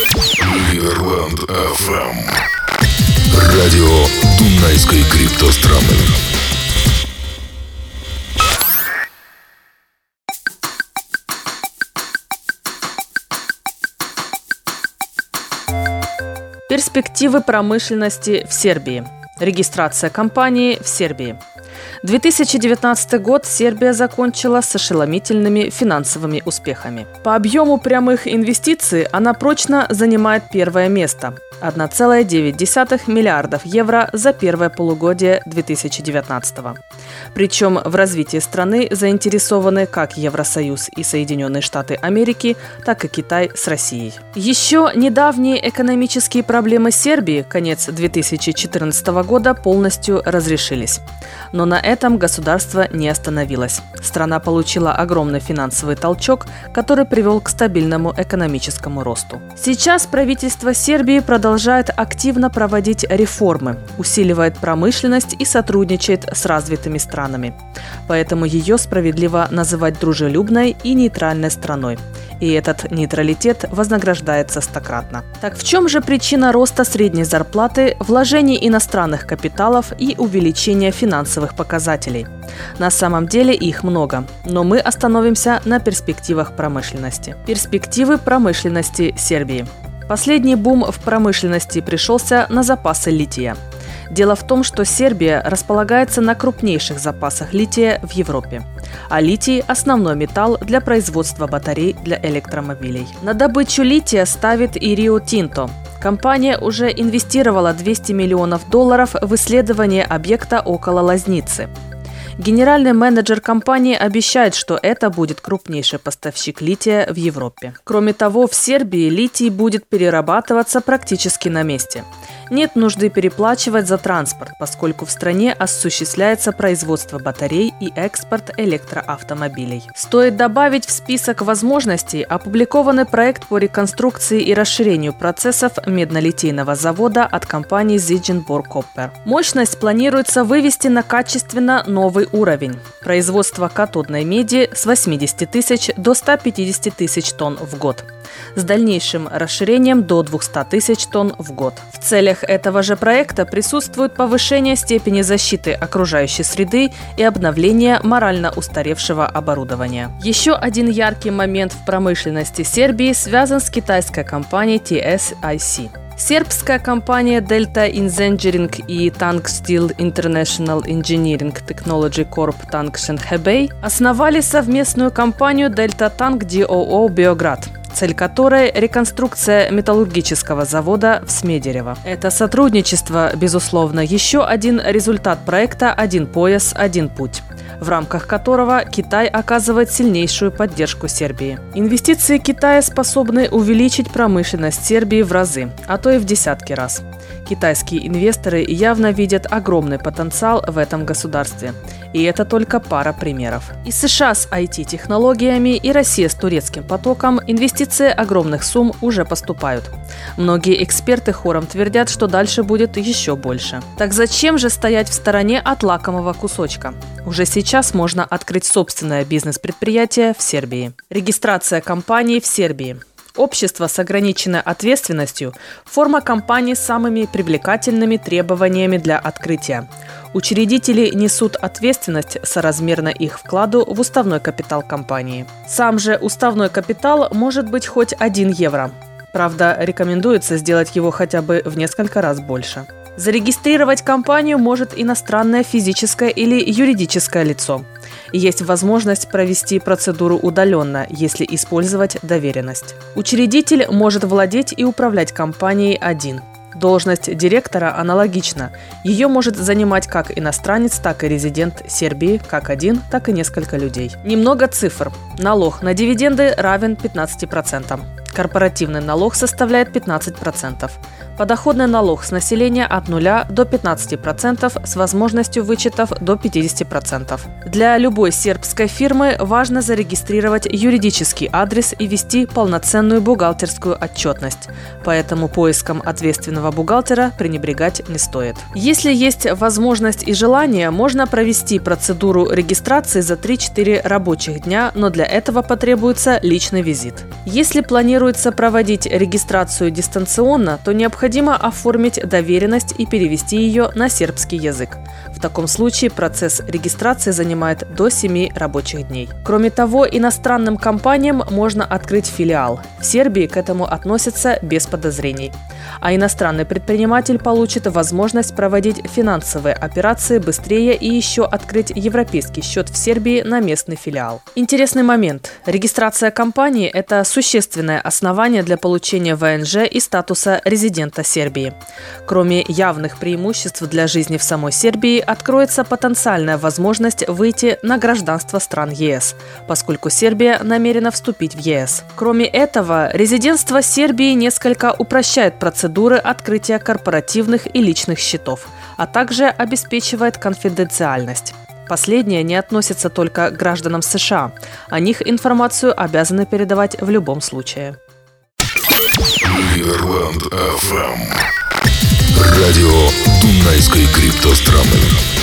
Лидерланд ФМ. Радио Дунайской криптостраны. Перспективы промышленности в Сербии. Регистрация компании в Сербии. 2019 год Сербия закончила с ошеломительными финансовыми успехами. По объему прямых инвестиций она прочно занимает первое место – 1,9 миллиардов евро за первое полугодие 2019 Причем в развитии страны заинтересованы как Евросоюз и Соединенные Штаты Америки, так и Китай с Россией. Еще недавние экономические проблемы Сербии конец 2014 года полностью разрешились. Но на этом государство не остановилось. Страна получила огромный финансовый толчок, который привел к стабильному экономическому росту. Сейчас правительство Сербии продолжает активно проводить реформы, усиливает промышленность и сотрудничает с развитыми странами. Поэтому ее справедливо называть дружелюбной и нейтральной страной и этот нейтралитет вознаграждается стократно. Так в чем же причина роста средней зарплаты, вложений иностранных капиталов и увеличения финансовых показателей? На самом деле их много, но мы остановимся на перспективах промышленности. Перспективы промышленности Сербии. Последний бум в промышленности пришелся на запасы лития – Дело в том, что Сербия располагается на крупнейших запасах лития в Европе. А литий – основной металл для производства батарей для электромобилей. На добычу лития ставит и Рио Тинто. Компания уже инвестировала 200 миллионов долларов в исследование объекта около Лазницы. Генеральный менеджер компании обещает, что это будет крупнейший поставщик лития в Европе. Кроме того, в Сербии литий будет перерабатываться практически на месте. Нет нужды переплачивать за транспорт, поскольку в стране осуществляется производство батарей и экспорт электроавтомобилей. Стоит добавить в список возможностей опубликованный проект по реконструкции и расширению процессов меднолитейного завода от компании Zigenborg Copper. Мощность планируется вывести на качественно новый уровень. Производство катодной меди с 80 тысяч до 150 тысяч тонн в год с дальнейшим расширением до 200 тысяч тонн в год. В целях этого же проекта присутствует повышение степени защиты окружающей среды и обновление морально устаревшего оборудования. Еще один яркий момент в промышленности Сербии связан с китайской компанией TSIC. Сербская компания Delta Engineering и Tank Steel International Engineering Technology Corp Tank Shenhebei основали совместную компанию Delta Tank DOO Beograd – цель которой – реконструкция металлургического завода в Смедерево. Это сотрудничество, безусловно, еще один результат проекта «Один пояс, один путь» в рамках которого Китай оказывает сильнейшую поддержку Сербии. Инвестиции Китая способны увеличить промышленность Сербии в разы, а то и в десятки раз. Китайские инвесторы явно видят огромный потенциал в этом государстве. И это только пара примеров. И США с IT-технологиями, и Россия с турецким потоком инвестиции огромных сумм уже поступают. Многие эксперты хором твердят, что дальше будет еще больше. Так зачем же стоять в стороне от лакомого кусочка? Уже сейчас можно открыть собственное бизнес-предприятие в Сербии. Регистрация компании в Сербии – Общество с ограниченной ответственностью – форма компании с самыми привлекательными требованиями для открытия. Учредители несут ответственность соразмерно их вкладу в уставной капитал компании. Сам же уставной капитал может быть хоть 1 евро. Правда, рекомендуется сделать его хотя бы в несколько раз больше. Зарегистрировать компанию может иностранное физическое или юридическое лицо. Есть возможность провести процедуру удаленно, если использовать доверенность. Учредитель может владеть и управлять компанией один. Должность директора аналогична. Ее может занимать как иностранец, так и резидент Сербии, как один, так и несколько людей. Немного цифр. Налог на дивиденды равен 15%. Корпоративный налог составляет 15%. Подоходный налог с населения от 0 до 15% с возможностью вычетов до 50%. Для любой сербской фирмы важно зарегистрировать юридический адрес и вести полноценную бухгалтерскую отчетность. Поэтому поиском ответственного бухгалтера пренебрегать не стоит. Если есть возможность и желание, можно провести процедуру регистрации за 3-4 рабочих дня, но для этого потребуется личный визит. Если планируется проводить регистрацию дистанционно, то необходимо оформить доверенность и перевести ее на сербский язык. В таком случае процесс регистрации занимает до 7 рабочих дней. Кроме того, иностранным компаниям можно открыть филиал. В Сербии к этому относятся без подозрений. А иностранный предприниматель получит возможность проводить финансовые операции быстрее и еще открыть европейский счет в Сербии на местный филиал. Интересный момент. Регистрация компании – это существенное основание для получения ВНЖ и статуса резидента Сербии. Кроме явных преимуществ для жизни в самой Сербии, откроется потенциальная возможность выйти на гражданство стран ЕС, поскольку Сербия намерена вступить в ЕС. Кроме этого, резидентство Сербии несколько упрощает процедуры открытия корпоративных и личных счетов, а также обеспечивает конфиденциальность. Последнее не относится только к гражданам США. О них информацию обязаны передавать в любом случае. Радио Дунайской криптостраны.